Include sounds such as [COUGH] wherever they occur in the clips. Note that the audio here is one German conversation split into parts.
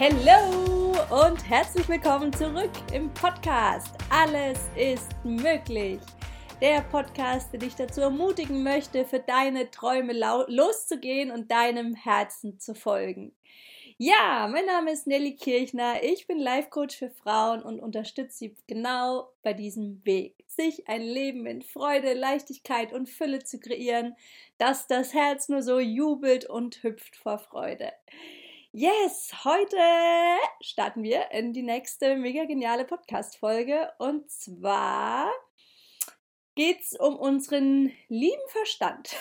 Hallo und herzlich willkommen zurück im Podcast. Alles ist möglich. Der Podcast, der dich dazu ermutigen möchte, für deine Träume loszugehen und deinem Herzen zu folgen. Ja, mein Name ist Nelly Kirchner. Ich bin Life Coach für Frauen und unterstütze sie genau bei diesem Weg, sich ein Leben in Freude, Leichtigkeit und Fülle zu kreieren, dass das Herz nur so jubelt und hüpft vor Freude. Yes, heute starten wir in die nächste mega geniale Podcast-Folge und zwar geht es um unseren lieben Verstand.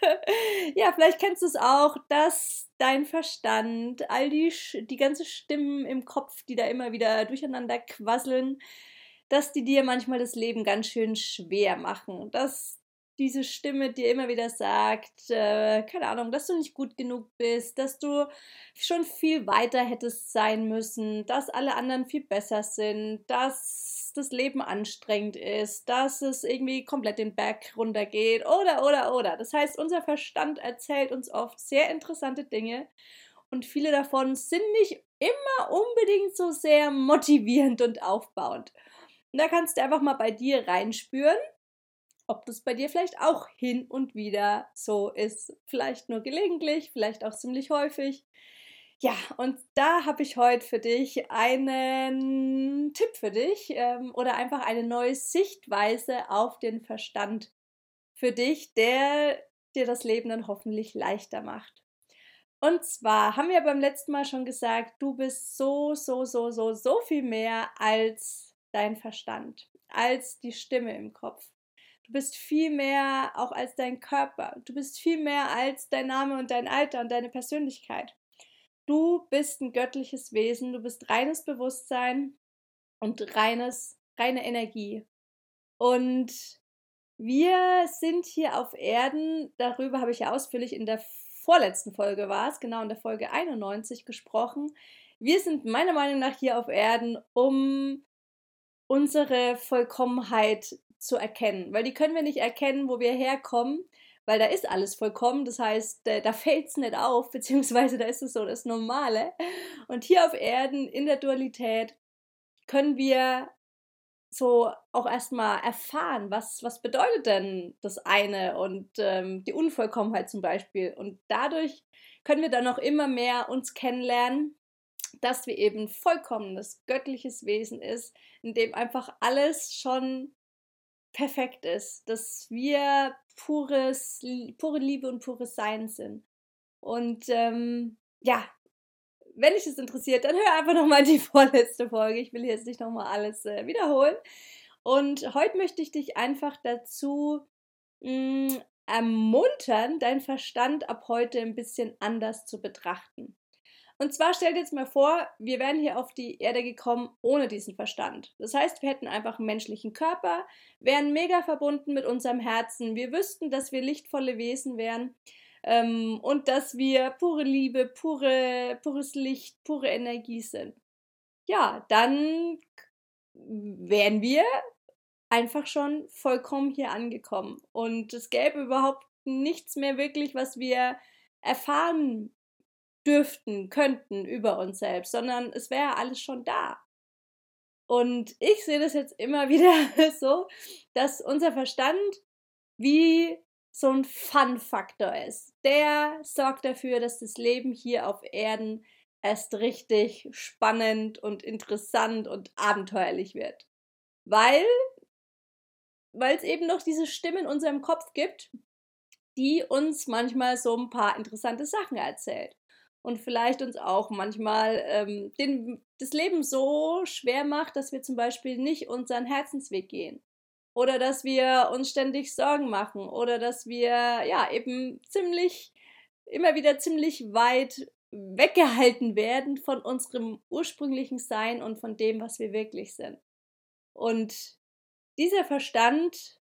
[LAUGHS] ja, vielleicht kennst du es auch, dass dein Verstand, all die, die ganze Stimmen im Kopf, die da immer wieder durcheinander quasseln, dass die dir manchmal das Leben ganz schön schwer machen. Dass diese Stimme dir immer wieder sagt, äh, keine Ahnung, dass du nicht gut genug bist, dass du schon viel weiter hättest sein müssen, dass alle anderen viel besser sind, dass das Leben anstrengend ist, dass es irgendwie komplett den Berg runtergeht oder, oder, oder. Das heißt, unser Verstand erzählt uns oft sehr interessante Dinge und viele davon sind nicht immer unbedingt so sehr motivierend und aufbauend. Und da kannst du einfach mal bei dir reinspüren ob das bei dir vielleicht auch hin und wieder so ist. Vielleicht nur gelegentlich, vielleicht auch ziemlich häufig. Ja, und da habe ich heute für dich einen Tipp für dich ähm, oder einfach eine neue Sichtweise auf den Verstand für dich, der dir das Leben dann hoffentlich leichter macht. Und zwar haben wir beim letzten Mal schon gesagt, du bist so, so, so, so, so viel mehr als dein Verstand, als die Stimme im Kopf. Du bist viel mehr auch als dein Körper. Du bist viel mehr als dein Name und dein Alter und deine Persönlichkeit. Du bist ein göttliches Wesen, du bist reines Bewusstsein und reines, reine Energie. Und wir sind hier auf Erden, darüber habe ich ja ausführlich in der vorletzten Folge war es, genau in der Folge 91 gesprochen. Wir sind meiner Meinung nach hier auf Erden, um unsere Vollkommenheit zu erkennen, weil die können wir nicht erkennen, wo wir herkommen, weil da ist alles vollkommen, das heißt, da fällt es nicht auf, [LAUGHS] beziehungsweise da ist es so das Normale. Und hier auf Erden in der Dualität können wir so auch erstmal erfahren, was, was bedeutet denn das eine und ähm, die Unvollkommenheit zum Beispiel. Und dadurch können wir dann noch immer mehr uns kennenlernen, dass wir eben vollkommenes göttliches Wesen ist, in dem einfach alles schon perfekt ist, dass wir pures, pure Liebe und pures Sein sind. Und ähm, ja, wenn dich das interessiert, dann hör einfach nochmal die [LAUGHS] vorletzte Folge. Ich will jetzt nicht nochmal alles äh, wiederholen. Und heute möchte ich dich einfach dazu mh, mm, ermuntern, deinen Verstand ab heute ein bisschen anders zu betrachten. Und zwar stell dir jetzt mal vor, wir wären hier auf die Erde gekommen ohne diesen Verstand. Das heißt, wir hätten einfach einen menschlichen Körper, wären mega verbunden mit unserem Herzen. Wir wüssten, dass wir lichtvolle Wesen wären ähm, und dass wir pure Liebe, pure, pures Licht, pure Energie sind. Ja, dann wären wir einfach schon vollkommen hier angekommen. Und es gäbe überhaupt nichts mehr wirklich, was wir erfahren dürften, könnten über uns selbst, sondern es wäre alles schon da. Und ich sehe das jetzt immer [LAUGHS] wieder so, dass unser Verstand wie so ein Fun-Faktor ist. Der sorgt dafür, dass das Leben hier auf Erden erst richtig spannend und interessant und abenteuerlich wird. Weil weil es eben noch diese Stimme in unserem Kopf gibt, die uns manchmal so ein paar interessante Sachen erzählt und vielleicht uns auch manchmal ähm, den, das Leben so schwer macht, dass wir zum Beispiel nicht unseren Herzensweg gehen. Oder dass wir uns ständig Sorgen machen. Oder dass wir ja eben ziemlich, immer wieder ziemlich weit weggehalten werden von unserem ursprünglichen Sein und von dem, was wir wirklich sind. Und dieser Verstand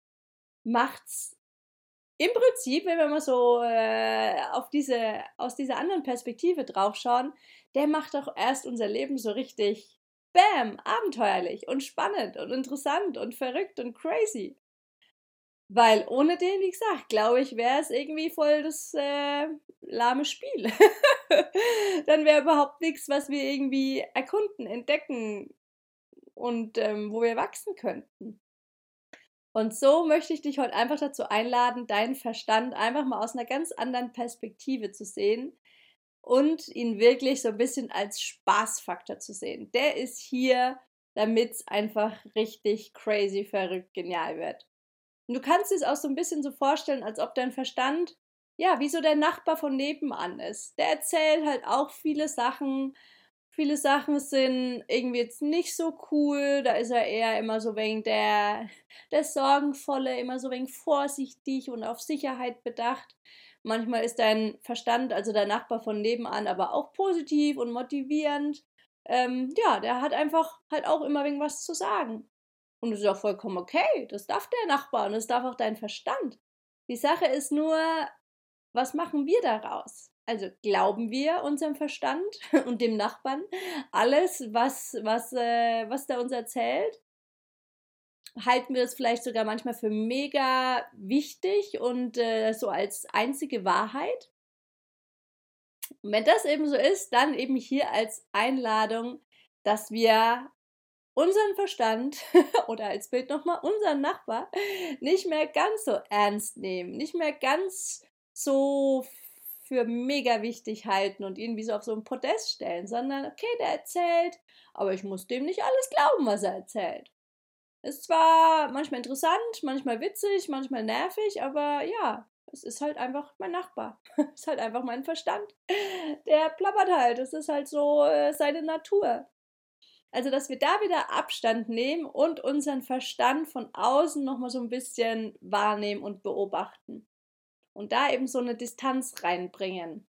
macht's im Prinzip, wenn wir mal so äh, auf diese, aus dieser anderen Perspektive draufschauen, der macht doch erst unser Leben so richtig, bam, abenteuerlich und spannend und interessant und verrückt und crazy. Weil ohne den, wie gesagt, glaube ich, wäre es irgendwie voll das äh, lahme Spiel. [LAUGHS] Dann wäre überhaupt nichts, was wir irgendwie erkunden, entdecken und ähm, wo wir wachsen könnten. Und so möchte ich dich heute einfach dazu einladen, deinen Verstand einfach mal aus einer ganz anderen Perspektive zu sehen und ihn wirklich so ein bisschen als Spaßfaktor zu sehen. Der ist hier, damit es einfach richtig crazy, verrückt, genial wird. Und du kannst es auch so ein bisschen so vorstellen, als ob dein Verstand, ja, wie so der Nachbar von nebenan ist. Der erzählt halt auch viele Sachen. Viele Sachen sind irgendwie jetzt nicht so cool. Da ist er eher immer so wegen der, der Sorgenvolle, immer so wegen vorsichtig und auf Sicherheit bedacht. Manchmal ist dein Verstand, also der Nachbar von nebenan, aber auch positiv und motivierend. Ähm, ja, der hat einfach halt auch immer wegen was zu sagen. Und das ist auch vollkommen okay. Das darf der Nachbar und das darf auch dein Verstand. Die Sache ist nur, was machen wir daraus? Also glauben wir unserem Verstand [LAUGHS] und dem Nachbarn alles, was, was, äh, was der uns erzählt? Halten wir es vielleicht sogar manchmal für mega wichtig und äh, so als einzige Wahrheit? Und wenn das eben so ist, dann eben hier als Einladung, dass wir unseren Verstand [LAUGHS] oder als Bild nochmal unseren Nachbar nicht mehr ganz so ernst nehmen, nicht mehr ganz so für mega wichtig halten und ihn wie so auf so ein Podest stellen, sondern okay, der erzählt, aber ich muss dem nicht alles glauben, was er erzählt. Ist zwar manchmal interessant, manchmal witzig, manchmal nervig, aber ja, es ist halt einfach mein Nachbar. Es [LAUGHS] ist halt einfach mein Verstand. Der plappert halt. Es ist halt so äh, seine Natur. Also, dass wir da wieder Abstand nehmen und unseren Verstand von außen nochmal so ein bisschen wahrnehmen und beobachten. Und da eben so eine Distanz reinbringen.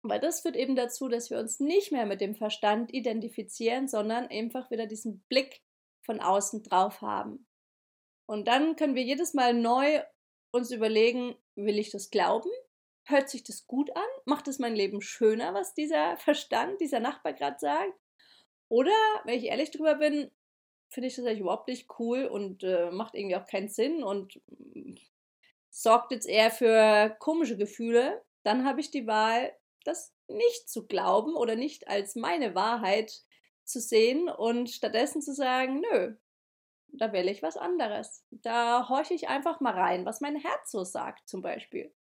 Weil das führt eben dazu, dass wir uns nicht mehr mit dem Verstand identifizieren, sondern einfach wieder diesen Blick von außen drauf haben. Und dann können wir jedes Mal neu uns überlegen, will ich das glauben? Hört sich das gut an? Macht es mein Leben schöner, was dieser Verstand, dieser Nachbar gerade sagt? Oder, wenn ich ehrlich drüber bin, finde ich das eigentlich überhaupt nicht cool und äh, macht irgendwie auch keinen Sinn und äh, sorgt jetzt eher für komische Gefühle, dann habe ich die Wahl, das nicht zu glauben oder nicht als meine Wahrheit zu sehen und stattdessen zu sagen, nö, da wähle ich was anderes. Da horche ich einfach mal rein, was mein Herz so sagt, zum Beispiel.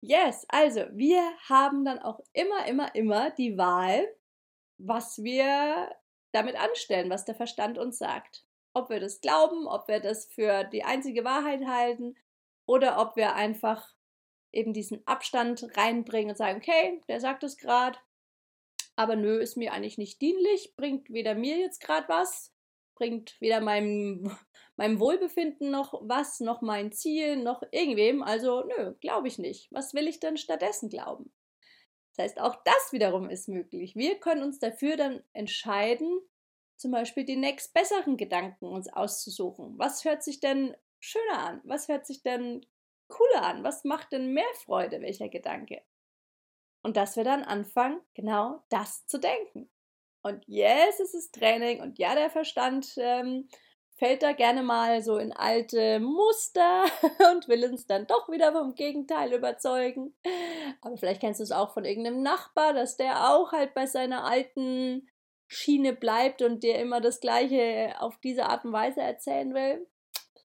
Yes, also wir haben dann auch immer, immer, immer die Wahl, was wir damit anstellen, was der Verstand uns sagt. Ob wir das glauben, ob wir das für die einzige Wahrheit halten oder ob wir einfach eben diesen Abstand reinbringen und sagen, okay, der sagt es gerade, aber nö, ist mir eigentlich nicht dienlich, bringt weder mir jetzt gerade was, bringt weder meinem, meinem Wohlbefinden noch was, noch mein Ziel, noch irgendwem, also nö, glaube ich nicht. Was will ich denn stattdessen glauben? Das heißt, auch das wiederum ist möglich. Wir können uns dafür dann entscheiden, zum Beispiel die nächst besseren Gedanken uns auszusuchen. Was hört sich denn schöner an? Was hört sich denn cooler an? Was macht denn mehr Freude, welcher Gedanke? Und dass wir dann anfangen, genau das zu denken. Und yes, es ist Training und ja, der Verstand ähm, fällt da gerne mal so in alte Muster [LAUGHS] und will uns dann doch wieder vom Gegenteil überzeugen. Aber vielleicht kennst du es auch von irgendeinem Nachbar, dass der auch halt bei seiner alten Schiene bleibt und dir immer das Gleiche auf diese Art und Weise erzählen will.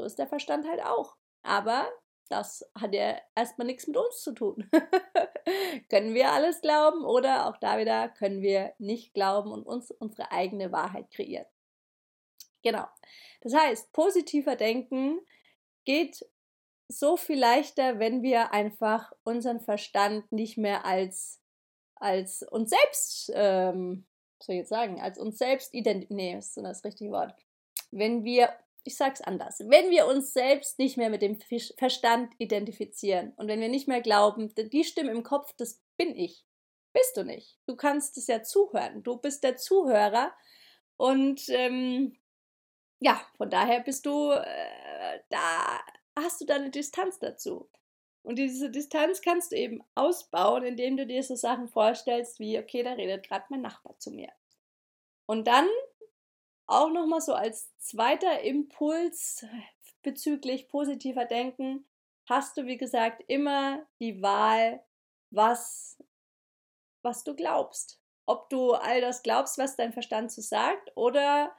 Ist der Verstand halt auch. Aber das hat ja erstmal nichts mit uns zu tun. [LAUGHS] können wir alles glauben oder auch da wieder können wir nicht glauben und uns unsere eigene Wahrheit kreieren. Genau. Das heißt, positiver Denken geht so viel leichter, wenn wir einfach unseren Verstand nicht mehr als, als uns selbst, ähm, soll ich jetzt sagen, als uns selbst identifizieren. Nee, ist das richtige Wort. Wenn wir, ich sag's anders, wenn wir uns selbst nicht mehr mit dem Verstand identifizieren und wenn wir nicht mehr glauben, die Stimme im Kopf, das bin ich. Bist du nicht. Du kannst es ja zuhören. Du bist der Zuhörer und ähm, ja, von daher bist du, äh, da hast du dann eine Distanz dazu. Und diese Distanz kannst du eben ausbauen, indem du dir so Sachen vorstellst wie, okay, da redet gerade mein Nachbar zu mir. Und dann auch nochmal so als zweiter Impuls, bezüglich positiver Denken hast du, wie gesagt, immer die Wahl, was, was du glaubst. Ob du all das glaubst, was dein Verstand so sagt, oder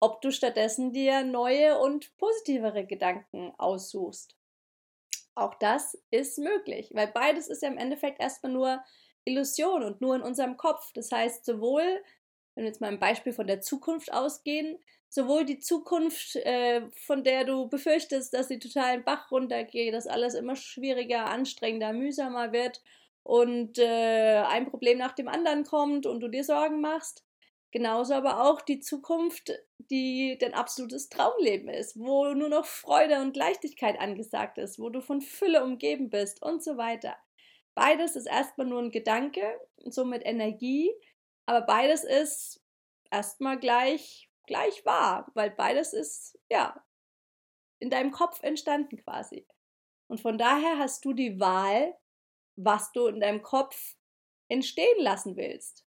ob du stattdessen dir neue und positivere Gedanken aussuchst. Auch das ist möglich, weil beides ist ja im Endeffekt erstmal nur Illusion und nur in unserem Kopf. Das heißt, sowohl, wenn wir jetzt mal ein Beispiel von der Zukunft ausgehen, sowohl die Zukunft, äh, von der du befürchtest, dass sie total in Bach runtergeht, dass alles immer schwieriger, anstrengender, mühsamer wird und äh, ein Problem nach dem anderen kommt und du dir Sorgen machst. Genauso aber auch die Zukunft, die dein absolutes Traumleben ist, wo nur noch Freude und Leichtigkeit angesagt ist, wo du von Fülle umgeben bist und so weiter. Beides ist erstmal nur ein Gedanke, somit Energie, aber beides ist erstmal gleich gleich wahr, weil beides ist, ja, in deinem Kopf entstanden quasi. Und von daher hast du die Wahl, was du in deinem Kopf entstehen lassen willst.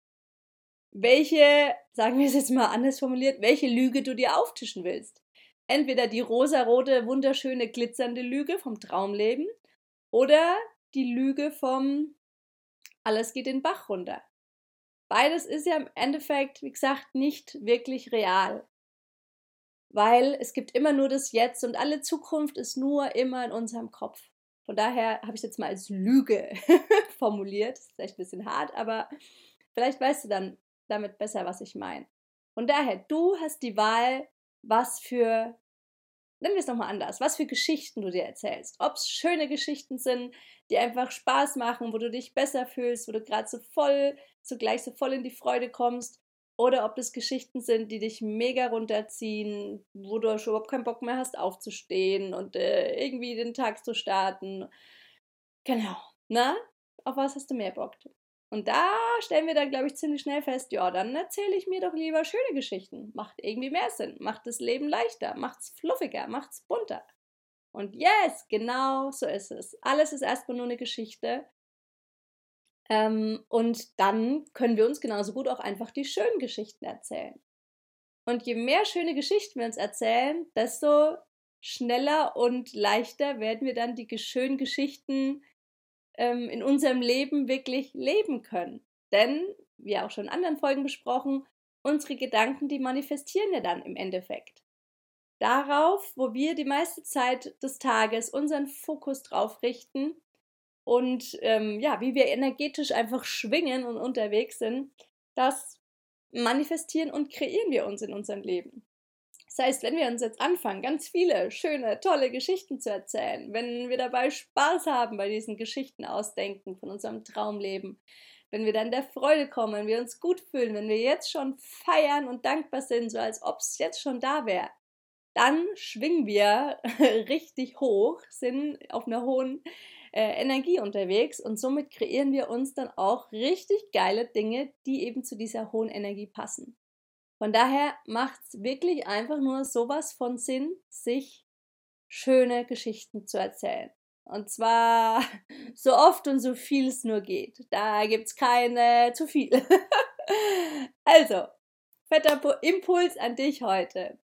Welche, sagen wir es jetzt mal anders formuliert, welche Lüge du dir auftischen willst. Entweder die rosarote, wunderschöne, glitzernde Lüge vom Traumleben oder die Lüge vom alles geht den Bach runter. Beides ist ja im Endeffekt, wie gesagt, nicht wirklich real. Weil es gibt immer nur das Jetzt und alle Zukunft ist nur immer in unserem Kopf. Von daher habe ich es jetzt mal als Lüge [LAUGHS] formuliert. Das ist vielleicht ein bisschen hart, aber vielleicht weißt du dann damit besser, was ich meine. Von daher, du hast die Wahl, was für nennen wir es nochmal anders, was für Geschichten du dir erzählst. Ob es schöne Geschichten sind, die einfach Spaß machen, wo du dich besser fühlst, wo du gerade so voll, zugleich so voll in die Freude kommst. Oder ob das Geschichten sind, die dich mega runterziehen, wo du schon überhaupt keinen Bock mehr hast, aufzustehen und äh, irgendwie den Tag zu starten. Genau. Na, auf was hast du mehr Bock? Und da stellen wir dann, glaube ich, ziemlich schnell fest, ja, dann erzähle ich mir doch lieber schöne Geschichten. Macht irgendwie mehr Sinn, macht das Leben leichter, macht es fluffiger, macht es bunter. Und yes, genau so ist es. Alles ist erstmal nur eine Geschichte. Ähm, und dann können wir uns genauso gut auch einfach die schönen Geschichten erzählen. Und je mehr schöne Geschichten wir uns erzählen, desto schneller und leichter werden wir dann die schönen Geschichten ähm, in unserem Leben wirklich leben können. Denn, wie auch schon in anderen Folgen besprochen, unsere Gedanken, die manifestieren ja dann im Endeffekt. Darauf, wo wir die meiste Zeit des Tages unseren Fokus drauf richten und ähm, ja, wie wir energetisch einfach schwingen und unterwegs sind, das manifestieren und kreieren wir uns in unserem Leben. Das heißt, wenn wir uns jetzt anfangen, ganz viele schöne, tolle Geschichten zu erzählen, wenn wir dabei Spaß haben bei diesen Geschichten ausdenken von unserem Traumleben, wenn wir dann der Freude kommen, wenn wir uns gut fühlen, wenn wir jetzt schon feiern und dankbar sind, so als ob es jetzt schon da wäre, dann schwingen wir [LAUGHS] richtig hoch, sind auf einer hohen äh, Energie unterwegs und somit kreieren wir uns dann auch richtig geile Dinge, die eben zu dieser hohen Energie passen. Von daher macht es wirklich einfach nur sowas von Sinn, sich schöne Geschichten zu erzählen. Und zwar [LAUGHS] so oft und so viel es nur geht. Da gibt es keine zu viel. [LAUGHS] also, fetter Impuls an dich heute.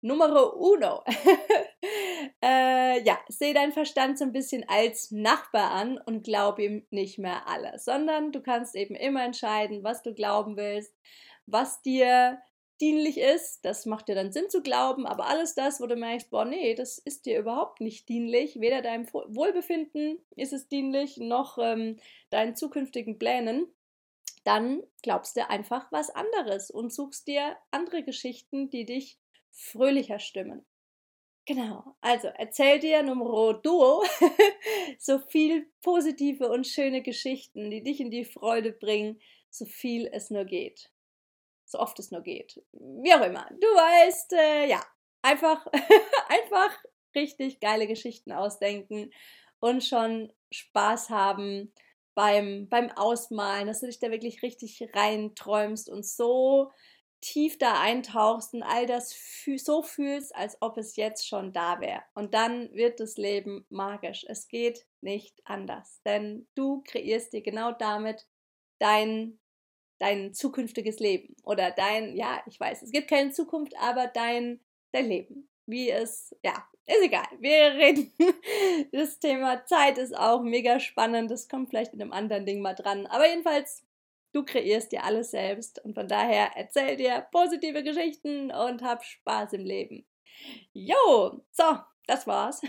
Numero uno. [LAUGHS] äh, ja, seh deinen Verstand so ein bisschen als Nachbar an und glaub ihm nicht mehr alles, sondern du kannst eben immer entscheiden, was du glauben willst, was dir dienlich ist, das macht dir dann Sinn zu glauben, aber alles das, wo du merkst, boah, nee, das ist dir überhaupt nicht dienlich, weder deinem Wohlbefinden ist es dienlich, noch ähm, deinen zukünftigen Plänen, dann glaubst du einfach was anderes und suchst dir andere Geschichten, die dich fröhlicher stimmen. Genau, also erzähl dir Numero Duo [LAUGHS] so viel positive und schöne Geschichten, die dich in die Freude bringen, so viel es nur geht so oft es nur geht. Wie auch immer. Du weißt, äh, ja, einfach, [LAUGHS] einfach richtig geile Geschichten ausdenken und schon Spaß haben beim, beim Ausmalen, dass du dich da wirklich richtig reinträumst und so tief da eintauchst und all das fü so fühlst, als ob es jetzt schon da wäre. Und dann wird das Leben magisch. Es geht nicht anders, denn du kreierst dir genau damit dein dein zukünftiges Leben oder dein, ja, ich weiß, es gibt keine Zukunft, aber dein, dein Leben, wie es, ja, ist egal. Wir [LAUGHS] reden. Das Thema Zeit ist auch mega spannend. Das kommt vielleicht in einem anderen Ding mal dran. Aber jedenfalls, du kreierst dir alles selbst. Und von daher erzähl dir positive Geschichten und hab Spaß im Leben. Jo, so, das war's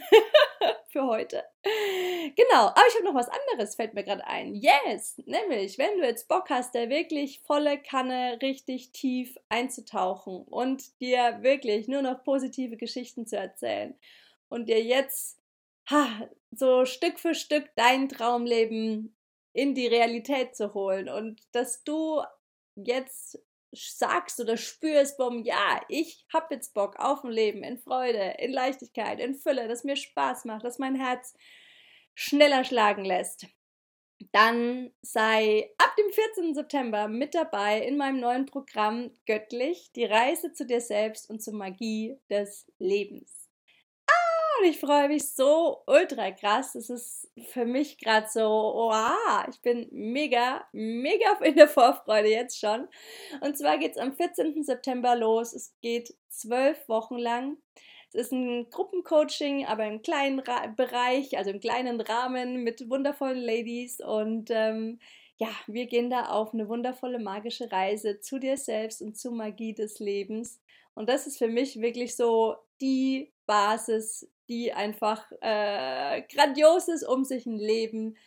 [LAUGHS] für heute. Genau, aber ich habe noch was anderes, fällt mir gerade ein. Yes, nämlich, wenn du jetzt Bock hast, da wirklich volle Kanne richtig tief einzutauchen und dir wirklich nur noch positive Geschichten zu erzählen und dir jetzt ha, so Stück für Stück dein Traumleben in die Realität zu holen und dass du jetzt sagst oder spürst, bumm, ja, ich habe jetzt Bock auf ein Leben in Freude, in Leichtigkeit, in Fülle, das mir Spaß macht, das mein Herz schneller schlagen lässt, dann sei ab dem 14. September mit dabei in meinem neuen Programm Göttlich, die Reise zu dir selbst und zur Magie des Lebens und ich freue mich so ultra krass. Es ist für mich gerade so, wow, ich bin mega, mega in der Vorfreude jetzt schon. Und zwar geht es am 14. September los. Es geht zwölf Wochen lang. Es ist ein Gruppencoaching, aber im kleinen Ra Bereich, also im kleinen Rahmen mit wundervollen Ladies. Und ähm, ja, wir gehen da auf eine wundervolle magische Reise zu dir selbst und zur Magie des Lebens. Und das ist für mich wirklich so die Basis, die einfach äh, grandios ist, um sich ein Leben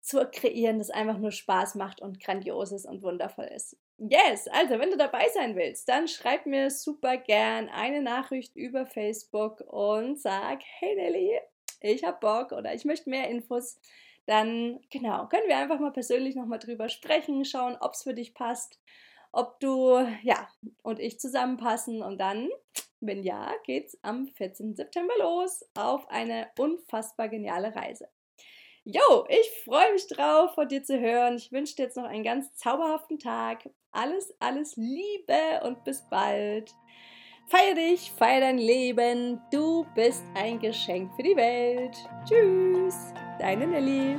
zu kreieren, das einfach nur Spaß macht und grandios ist und wundervoll ist. Yes, also wenn du dabei sein willst, dann schreib mir super gern eine Nachricht über Facebook und sag, hey Nelly, ich hab Bock oder ich möchte mehr Infos. Dann genau, können wir einfach mal persönlich nochmal drüber sprechen, schauen, ob es für dich passt, ob du, ja, und ich zusammenpassen und dann wenn ja, geht's am 14. September los auf eine unfassbar geniale Reise. Jo, ich freue mich drauf, von dir zu hören. Ich wünsche dir jetzt noch einen ganz zauberhaften Tag. Alles, alles Liebe und bis bald. Feier dich, feier dein Leben. Du bist ein Geschenk für die Welt. Tschüss, deine Nelly.